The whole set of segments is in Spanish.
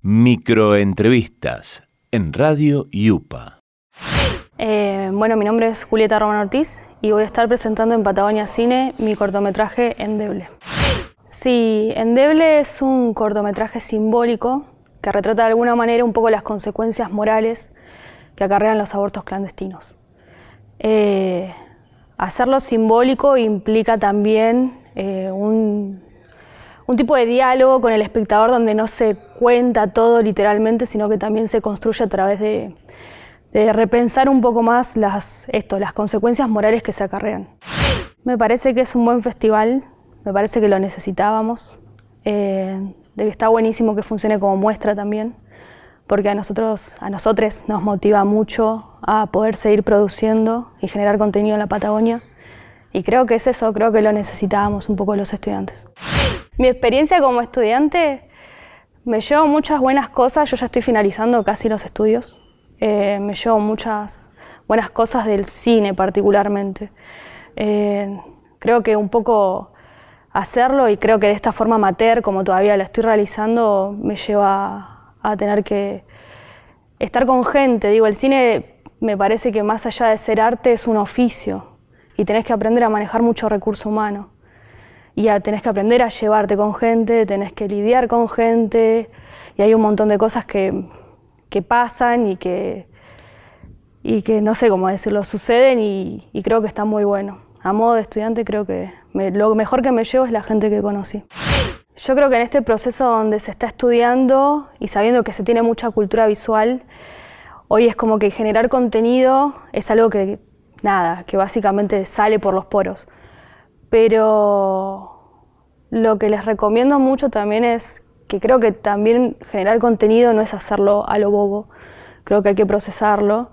Microentrevistas en Radio Yupa. Eh, bueno, mi nombre es Julieta Román Ortiz y voy a estar presentando en Patagonia Cine mi cortometraje Endeble. Sí, Endeble es un cortometraje simbólico que retrata de alguna manera un poco las consecuencias morales que acarrean los abortos clandestinos. Eh, hacerlo simbólico implica también eh, un un tipo de diálogo con el espectador donde no se cuenta todo literalmente, sino que también se construye a través de, repensar un poco más las, esto, las consecuencias morales que se acarrean. Me parece que es un buen festival, me parece que lo necesitábamos, eh, de que está buenísimo que funcione como muestra también, porque a nosotros, a nosotros nos motiva mucho a poder seguir produciendo y generar contenido en la Patagonia. Y creo que es eso, creo que lo necesitábamos un poco los estudiantes. Mi experiencia como estudiante me llevo muchas buenas cosas, yo ya estoy finalizando casi los estudios, eh, me llevo muchas buenas cosas del cine particularmente. Eh, creo que un poco hacerlo y creo que de esta forma amateur, como todavía la estoy realizando, me lleva a tener que estar con gente. Digo, el cine me parece que más allá de ser arte es un oficio y tenés que aprender a manejar mucho recurso humano y ya tenés que aprender a llevarte con gente, tenés que lidiar con gente y hay un montón de cosas que, que pasan y que, y que no sé cómo decirlo, suceden y, creo que está muy bueno. A modo de estudiante creo que lo mejor que me llevo es la gente que conocí. Yo creo que en este proceso donde se está estudiando y sabiendo que se tiene mucha cultura visual, hoy es como que generar contenido es algo que, nada, que básicamente sale por los poros. Pero lo que les recomiendo mucho también es que creo que también generar contenido no es hacerlo a lo bobo, creo que hay que procesarlo.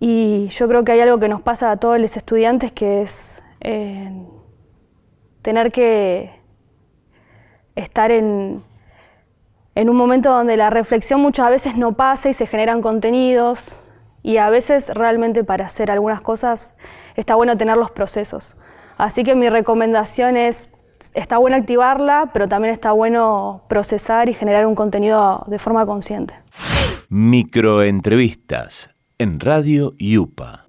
Y yo creo que hay algo que nos pasa a todos los estudiantes que es eh, tener que estar en, en un momento donde la reflexión muchas veces no pasa y se generan contenidos y a veces realmente para hacer algunas cosas está bueno tener los procesos. Así que mi recomendación es, está bueno activarla, pero también está bueno procesar y generar un contenido de forma consciente. Microentrevistas en Radio Yupa.